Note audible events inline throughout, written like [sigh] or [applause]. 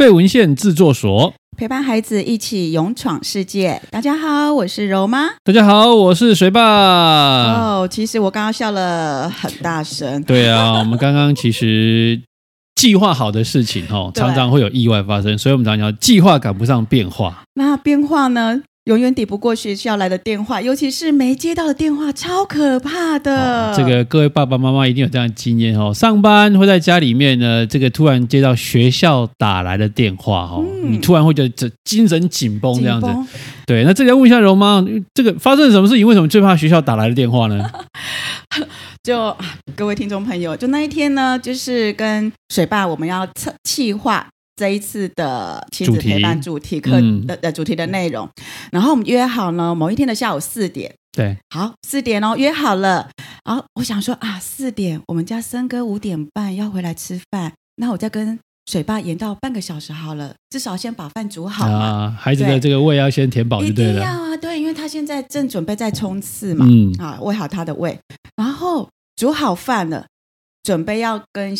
废文献制作所陪伴孩子一起勇闯世界。大家好，我是柔妈。大家好，我是水爸。哦，其实我刚刚笑了很大声。对啊，我们刚刚其实计划好的事情哦，[laughs] 常常会有意外发生，所以我们常常讲计划赶不上变化。那变化呢？永远抵不过学校来的电话，尤其是没接到的电话，超可怕的。哦、这个各位爸爸妈妈一定有这样的经验哦，上班会在家里面呢，这个突然接到学校打来的电话哦，嗯、你突然会觉得精神紧绷这样子。绷对，那这里要问一下柔妈，这个发生了什么事情？为什么最怕学校打来的电话呢？[laughs] 就各位听众朋友，就那一天呢，就是跟水爸我们要测企划。这一次的亲子陪伴主题课的的主题的内容，然后我们约好呢，某一天的下午四点，对，好，四点哦，约好了。然后我想说啊，四点我们家森哥五点半要回来吃饭，那我再跟水爸延到半个小时好了，至少先把饭煮好啊。孩子的这个胃要先填饱就对了。一定要啊，对，因为他现在正准备在冲刺嘛，嗯，啊，喂好他的胃，然后煮好饭了，准备要跟。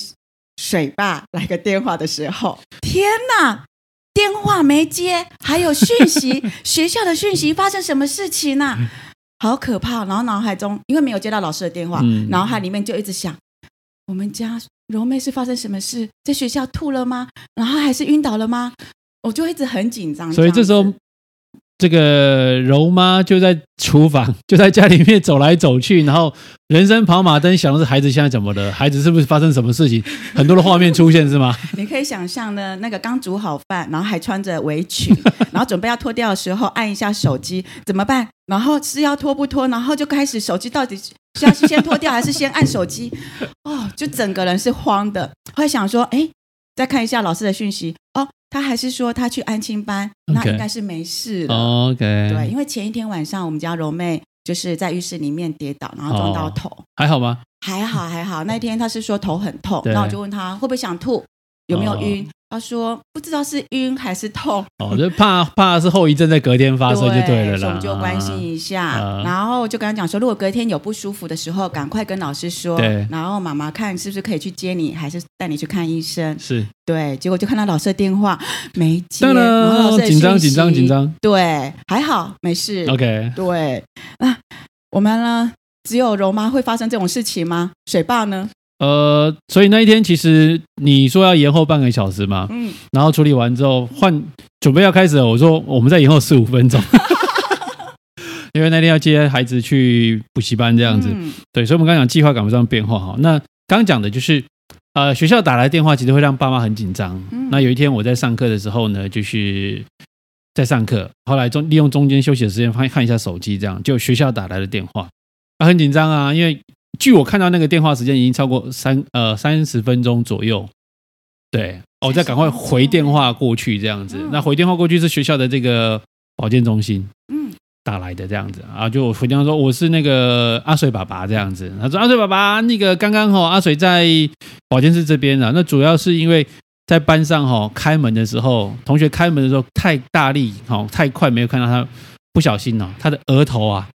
水爸来个电话的时候，天哪，电话没接，还有讯息，[laughs] 学校的讯息发生什么事情呢？好可怕！然后脑海中因为没有接到老师的电话，嗯、脑海里面就一直想：我们家柔妹是发生什么事？在学校吐了吗？然后还是晕倒了吗？我就一直很紧张。所以这时候。这个柔妈就在厨房，就在家里面走来走去，然后人生跑马灯想的是孩子现在怎么了？孩子是不是发生什么事情？很多的画面出现是吗？[laughs] 你可以想象呢，那个刚煮好饭，然后还穿着围裙，然后准备要脱掉的时候，按一下手机怎么办？然后是要脱不脱？然后就开始手机到底是要先脱掉还是先按手机？[laughs] 哦，就整个人是慌的，会想说，哎，再看一下老师的讯息哦。他还是说他去安亲班.那应该是没事了。OK，对，因为前一天晚上我们家柔妹就是在浴室里面跌倒，然后撞到头，哦、还好吗？还好还好。那天他是说头很痛，那我就问他会不会想吐，有没有晕？哦他说不知道是晕还是痛，哦，就怕怕是后遗症在隔天发生就对了啦。所以我们就关心一下，啊、然后就跟他讲说，如果隔天有不舒服的时候，赶快跟老师说。对。然后妈妈看是不是可以去接你，还是带你去看医生？是。对。结果就看到老师的电话没接，当然紧张紧张紧张。对，还好没事。OK。对。那我们呢？只有柔妈会发生这种事情吗？水爸呢？呃，所以那一天其实你说要延后半个小时嘛，嗯，然后处理完之后换准备要开始了，我说我们再延后十五分钟，[laughs] 因为那天要接孩子去补习班这样子，嗯、对，所以我们刚刚讲计划赶不上变化哈。那刚讲的就是呃学校打来电话，其实会让爸妈很紧张。嗯、那有一天我在上课的时候呢，就是在上课，后来中利用中间休息的时间翻看一下手机，这样就学校打来的电话，啊，很紧张啊，因为。据我看到那个电话时间已经超过三呃三十分钟左右，对，我再赶快回电话过去这样子。嗯、那回电话过去是学校的这个保健中心，嗯，打来的这样子啊，就我回电话说我是那个阿水爸爸这样子。他说阿水爸爸，那个刚刚哈阿水在保健室这边啊，那主要是因为在班上哈开门的时候，同学开门的时候太大力哈太快，没有看到他，不小心哦，他的额头啊。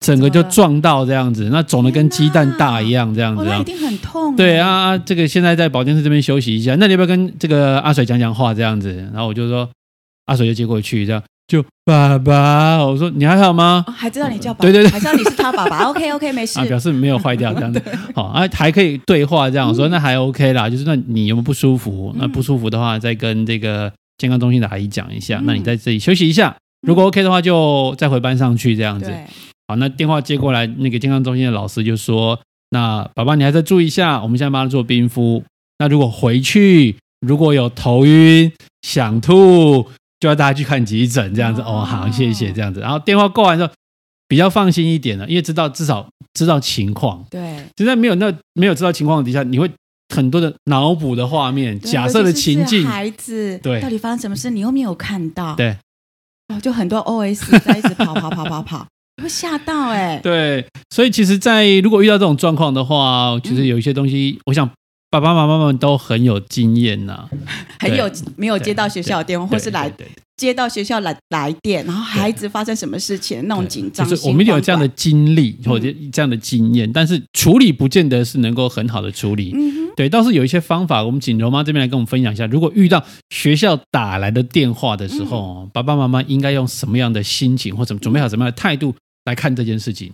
整个就撞到这样子，那肿的跟鸡蛋大一样，这样子，那一定很痛。对啊，这个现在在保健室这边休息一下，那你要不要跟这个阿水讲讲话这样子？然后我就说，阿水就接过去，这样就爸爸，我说你还好吗？还知道你叫爸爸，对对对，还知道你是他爸爸。[laughs] OK OK，没事。啊，表示没有坏掉这样子，好 [laughs] 啊，还可以对话这样。我说那还 OK 啦，就是那你有没有不舒服？那不舒服的话，再跟这个健康中心的阿姨讲一下。那你在这里休息一下，如果 OK 的话，就再回班上去这样子。好，那电话接过来，那个健康中心的老师就说：“那爸爸，你还是注意一下，我们现在帮他做冰敷。那如果回去如果有头晕、想吐，就要大家去看急诊，这样子。哦，好，谢谢，这样子。然后电话挂完之后，比较放心一点了，因为知道至少知道情况。对，就在没有那没有知道情况底下，你会很多的脑补的画面、假设的情境，孩子对到底发生什么事，你又没有看到，对，哦就很多 OS 在一直跑跑跑跑跑。”会吓到哎、欸，对，所以其实，在如果遇到这种状况的话，其实有一些东西，嗯、我想爸爸妈妈们都很有经验呐，[laughs] 很有没有接到学校的电话，或是来接到学校来来电，然后孩子发生什么事情那种紧张，就是我们有这样的经历或者这样的经验，但是处理不见得是能够很好的处理。对，倒是有一些方法，我们请柔妈这边来跟我们分享一下。如果遇到学校打来的电话的时候，爸爸妈妈应该用什么样的心情，或怎么准备好什么样的态度来看这件事情？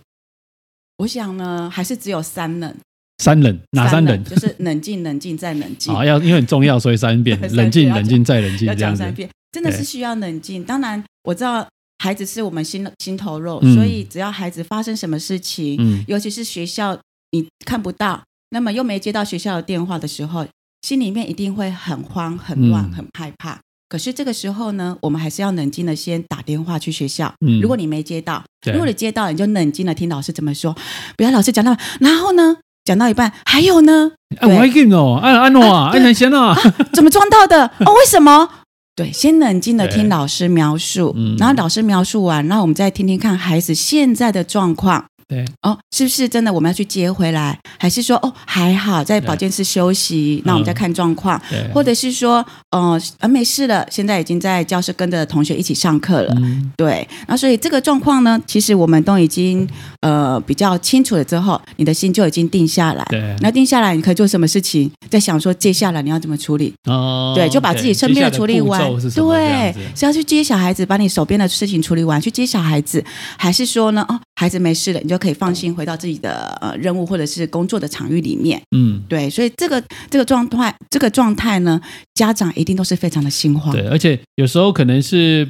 我想呢，还是只有三冷。三冷，哪三冷？就是冷静、冷静再冷静。好，[laughs] 要因为很重要，所以三遍。[laughs] 冷静、冷静再冷静，要讲三遍，真的是需要冷静。当然，我知道孩子是我们心心头肉，所以只要孩子发生什么事情，尤其是学校你看不到，那么又没接到学校的电话的时候，心里面一定会很慌、很乱、很害怕。可是这个时候呢，我们还是要冷静的先打电话去学校。嗯如果你没接到，如果你接到，你就冷静的听老师怎么说，不要老师讲到，然后呢？讲到一半，还有呢？我还给哦，安安诺啊，安南先啊，怎么撞到的？[laughs] 哦，为什么？对，先冷静的听老师描述，然后老师描述完，然后我们再听听看孩子现在的状况。对哦，是不是真的我们要去接回来？还是说哦还好在保健室休息？那我们再看状况，或者是说呃呃没事了，现在已经在教室跟着同学一起上课了。对，那所以这个状况呢，其实我们都已经呃比较清楚了之后，你的心就已经定下来。对，那定下来你可以做什么事情？在想说接下来你要怎么处理？哦，对，就把自己身边的处理完。对，是要去接小孩子，把你手边的事情处理完，去接小孩子，还是说呢？哦，孩子没事了，你就。就可以放心回到自己的呃任务或者是工作的场域里面。嗯，对，所以这个这个状态，这个状态呢，家长一定都是非常的心慌。对，而且有时候可能是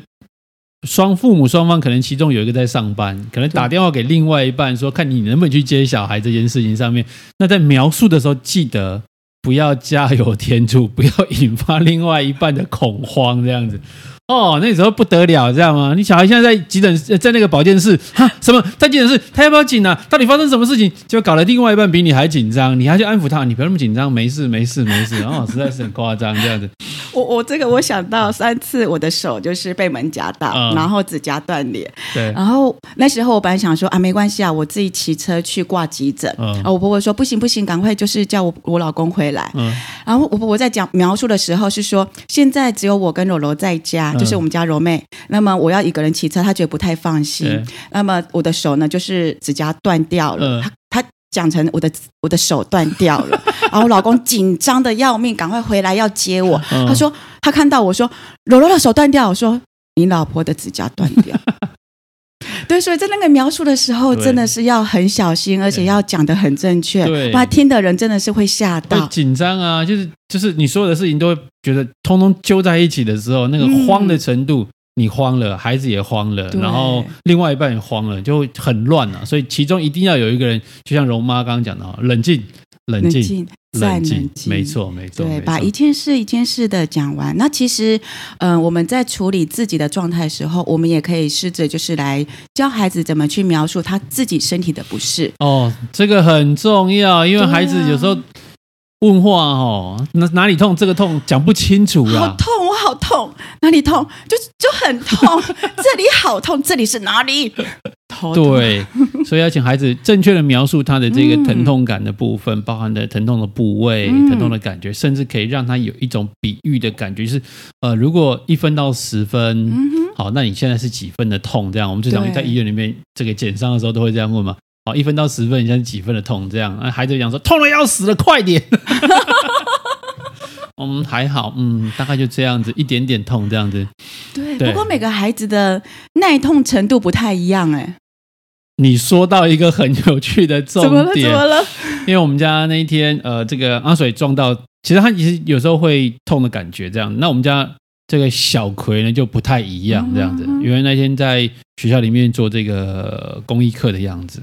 双父母双方，可能其中有一个在上班，可能打电话给另外一半说，看你能不能去接小孩这件事情上面。那在描述的时候，记得不要加油添醋，不要引发另外一半的恐慌，这样子。哦，那时候不得了，知道吗？你小孩现在在急诊，在那个保健室，哈，什么在急诊室？他要不要紧啊？到底发生什么事情？就搞得另外一半比你还紧张，你还去安抚他，你不要那么紧张，没事，没事，没事。哦，实在是很夸张，这样子。[laughs] 我我这个我想到三次，我的手就是被门夹到，嗯、然后指甲断裂。对。然后那时候我本来想说啊，没关系啊，我自己骑车去挂急诊。嗯。啊，我婆婆说不行不行，赶快就是叫我我老公回来。嗯。然后我婆婆在讲描述的时候是说，现在只有我跟柔柔在家。就是我们家柔妹，那么我要一个人骑车，她觉得不太放心。那么我的手呢，就是指甲断掉了。她她讲成我的我的手断掉了，[laughs] 然后我老公紧张的要命，赶快回来要接我。他说他看到我说柔柔的手断掉，我说你老婆的指甲断掉。[laughs] [laughs] 对，所以在那个描述的时候，真的是要很小心，而且要讲的很正确，对不然听的人真的是会吓到、紧张啊！就是就是你所有的事情都会觉得通通揪在一起的时候，那个慌的程度，嗯、你慌了，孩子也慌了，然后另外一半也慌了，就很乱啊！所以其中一定要有一个人，就像容妈刚刚讲的，冷静。冷静，再冷静，没错，没错。对，把一件事一件事的讲完。那其实，嗯、呃，我们在处理自己的状态的时候，我们也可以试着就是来教孩子怎么去描述他自己身体的不适。哦，这个很重要，因为孩子有时候问话哦，哪哪里痛，这个痛讲不清楚啊。好痛，我好痛，哪里痛？就就很痛，[laughs] 这里好痛，这里是哪里？对，所以要请孩子正确的描述他的这个疼痛感的部分，嗯、包含的疼痛的部位、嗯、疼痛的感觉，甚至可以让他有一种比喻的感觉，就是呃，如果一分到十分，嗯、好，那你现在是几分的痛？这样，我们最常在医院里面这个检伤的时候都会这样问嘛。好，一分到十分，你现在是几分的痛？这样，孩子讲说痛的要死了，快点。[laughs] 嗯，还好，嗯，大概就这样子，一点点痛这样子。对，对不过每个孩子的耐痛程度不太一样，哎。你说到一个很有趣的重点，怎么了？怎么了？因为我们家那一天，呃，这个阿水撞到，其实他其实有时候会痛的感觉，这样。那我们家这个小葵呢就不太一样，这样子。因为那天在学校里面做这个公益课的样子，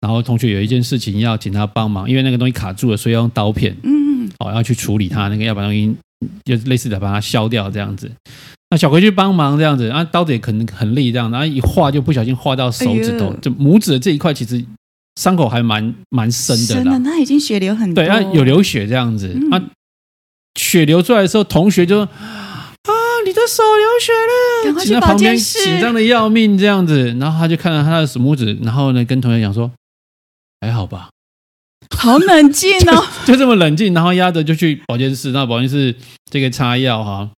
然后同学有一件事情要请他帮忙，因为那个东西卡住了，所以要用刀片，嗯，哦，要去处理它，那个要把东西就类似的把它削掉，这样子。那小葵去帮忙这样子，啊，刀子也可能很利，这样，然后一划就不小心划到手指头，就拇指的这一块，其实伤口还蛮蛮深的。真的，那已经血流很多。对，啊，有流血这样子，啊，血流出来的时候，同学就说啊，你的手流血了，赶快去保健室，紧张的要命这样子，然后他就看到他的手拇指，然后呢，跟同学讲说，还好吧。好冷静哦 [laughs] 就，[laughs] 就这么冷静，然后压着就去保健室，那保健室这个擦药哈，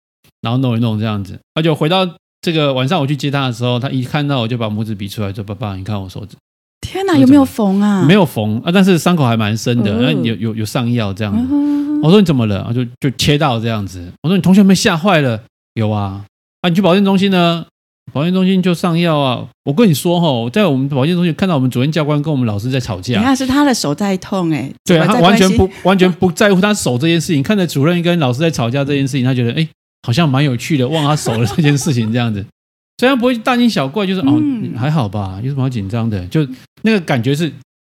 然后弄一弄这样子，而且回到这个晚上我去接他的时候，他一看到我就把拇指比出来，说：“爸爸，你看我手指。”天哪，有没有缝啊？没有缝啊，但是伤口还蛮深的，那、嗯、有有有上药这样子。嗯、我说你怎么了？就就切到这样子。我说你同学们吓坏了？有啊，啊，你去保健中心呢？保健中心就上药啊。我跟你说哈，在我们保健中心看到我们主任教官跟我们老师在吵架。那是他的手在痛哎、欸，对他完全不完全不在乎他手这件事情，看着主任跟老师在吵架这件事情，他觉得哎，好像蛮有趣的，忘他手的这件事情这样子。[laughs] 虽然不会大惊小怪，就是、嗯、哦还好吧，有什么好紧张的？就那个感觉是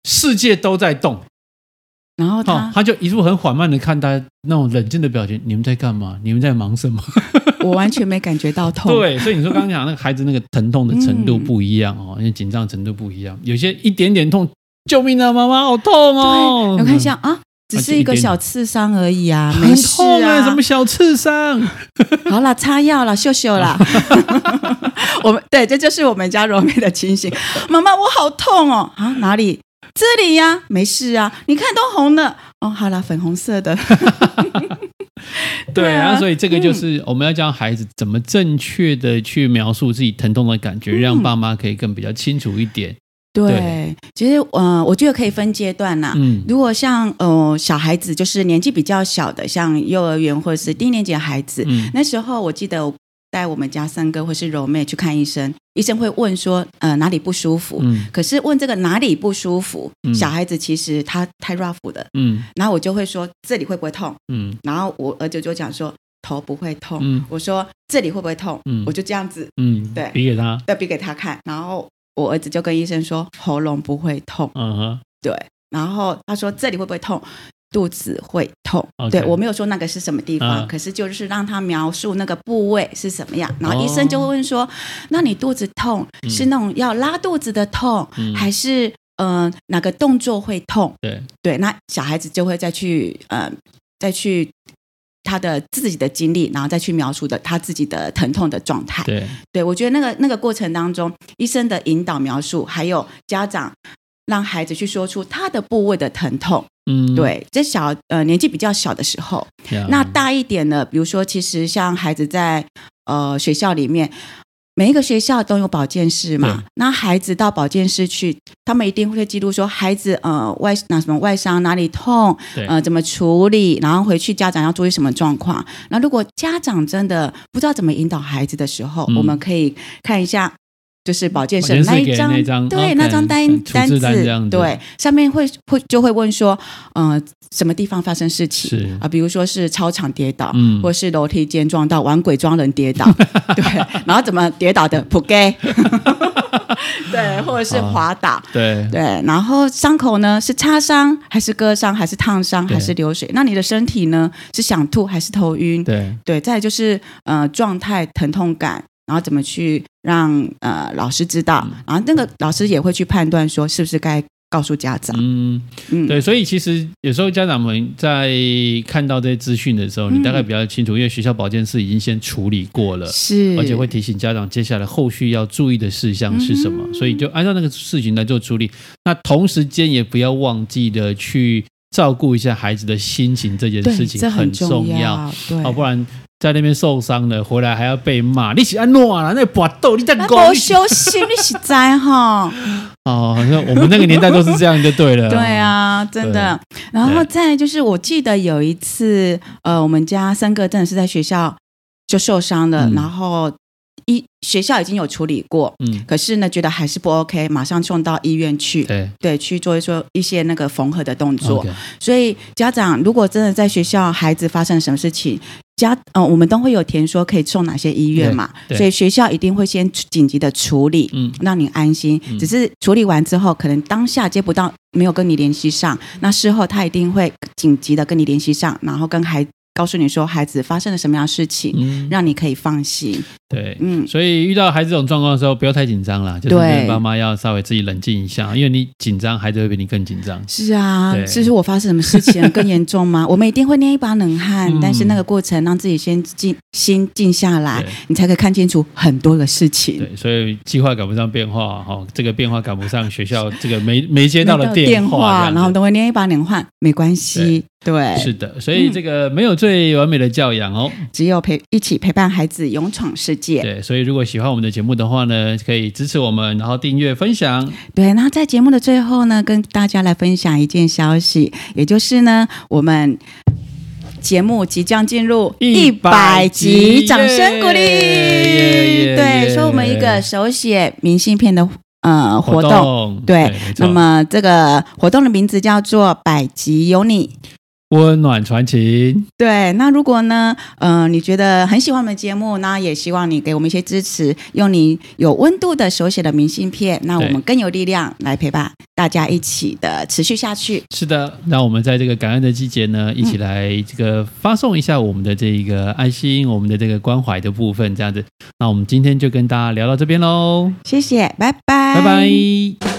世界都在动，然后他、哦、他就一路很缓慢的看他那种冷静的表情。你们在干嘛？你们在忙什么？[laughs] 我完全没感觉到痛。对，所以你说刚刚讲那个孩子那个疼痛的程度不一样哦，因为紧张程度不一样，有些一点点痛，救命啊，妈妈好痛哦！我看一下啊。只是一个小刺伤而已啊，没事啊，什么小刺伤？[laughs] 好了，擦药了，秀秀啦。[laughs] 我们对，这就是我们家柔妹的情形。妈妈，我好痛哦！啊，哪里？这里呀，没事啊。你看都红了。哦，好了，粉红色的。对啊，所以这个就是我们要教孩子怎么正确的去描述自己疼痛的感觉，让爸妈可以更比较清楚一点。对，对其实，嗯、呃，我觉得可以分阶段呐。嗯，如果像呃小孩子，就是年纪比较小的，像幼儿园或者是低年级的孩子，嗯，那时候我记得我带我们家三哥或是柔妹去看医生，医生会问说，呃，哪里不舒服？嗯，可是问这个哪里不舒服，嗯、小孩子其实他太 rough 的，嗯，然后我就会说这里会不会痛？嗯，然后我儿子就讲说头不会痛，嗯，我说这里会不会痛？嗯，我就这样子，嗯，对，比给他，对，比给他看，然后。我儿子就跟医生说喉咙不会痛，嗯哼，对，然后他说这里会不会痛？肚子会痛，Okay. 对，我没有说那个是什么地方，uh. 可是就是让他描述那个部位是什么样，然后医生就会问说：“ oh. 那你肚子痛是那种要拉肚子的痛，嗯、还是呃哪个动作会痛？”对对，那小孩子就会再去呃再去。他的自己的经历，然后再去描述的他自己的疼痛的状态。对，对我觉得那个那个过程当中，医生的引导描述，还有家长让孩子去说出他的部位的疼痛。嗯，对，这小呃年纪比较小的时候，嗯、那大一点的，比如说，其实像孩子在呃学校里面。每一个学校都有保健室嘛，那孩子到保健室去，他们一定会记录说孩子呃外那什么外伤哪里痛，呃怎么处理，然后回去家长要注意什么状况。那如果家长真的不知道怎么引导孩子的时候，嗯、我们可以看一下。就是保健室那一张，对那张单单子，对上面会会就会问说，嗯、呃，什么地方发生事情啊？比如说是操场跌倒，嗯，或是楼梯间撞到玩鬼装人跌倒，[laughs] 对，然后怎么跌倒的？扑街，[laughs] 对，或者是滑倒，哦、对对，然后伤口呢是擦伤还是割伤还是烫伤还是流水？那你的身体呢是想吐还是头晕？对对，再就是呃状态疼痛感。然后怎么去让呃老师知道？然后那个老师也会去判断说是不是该告诉家长。嗯嗯，对，所以其实有时候家长们在看到这些资讯的时候，嗯、你大概比较清楚，因为学校保健室已经先处理过了，是，而且会提醒家长接下来后续要注意的事项是什么，嗯、所以就按照那个事情来做处理。那同时间也不要忘记的去照顾一下孩子的心情，这件事情很重要，对，要不然。在那边受伤了，回来还要被骂。你是安诺啊？那搏斗，你在搞？我休息，你是在哈？[laughs] 哦，好像我们那个年代都是这样，就对了。对啊，真的。然后再就是，我记得有一次，呃，我们家三个真的是在学校就受伤了，嗯、然后。医学校已经有处理过，嗯，可是呢，觉得还是不 OK，马上送到医院去，对，对，去做一做一些那个缝合的动作。所以家长如果真的在学校孩子发生什么事情，家嗯、呃，我们都会有填说可以送哪些医院嘛，所以学校一定会先紧急的处理，嗯，让你安心。嗯、只是处理完之后，可能当下接不到，没有跟你联系上，那事后他一定会紧急的跟你联系上，然后跟孩告诉你说孩子发生了什么样的事情，嗯、让你可以放心。对，嗯，所以遇到孩子这种状况的时候，不要太紧张了，就是爸妈要稍微自己冷静一下，因为你紧张，孩子会比你更紧张。是啊，其实我发生什么事情更严重吗？[laughs] 我们一定会捏一把冷汗，嗯、但是那个过程让自己先静心静下来，你才可以看清楚很多的事情。对，所以计划赶不上变化，哈，这个变化赶不上学校这个没没接到的电话，然后都会捏一把冷汗，没关系。对，是的，所以这个没有最完美的教养哦，只有陪一起陪伴孩子勇闯世界。对，所以如果喜欢我们的节目的话呢，可以支持我们，然后订阅分享。对，然后在节目的最后呢，跟大家来分享一件消息，也就是呢，我们节目即将进入一百集，掌声鼓励。对，说我们一个手写明信片的呃活动，对那么这个活动的名字叫做“百集有你”。温暖传情，对。那如果呢，嗯、呃，你觉得很喜欢我们的节目，那也希望你给我们一些支持，用你有温度的手写的明信片，那我们更有力量来陪伴大家一起的持续下去。是的，那我们在这个感恩的季节呢，一起来这个发送一下我们的这个爱心，嗯、我们的这个关怀的部分，这样子。那我们今天就跟大家聊到这边喽，谢谢，拜拜，拜拜。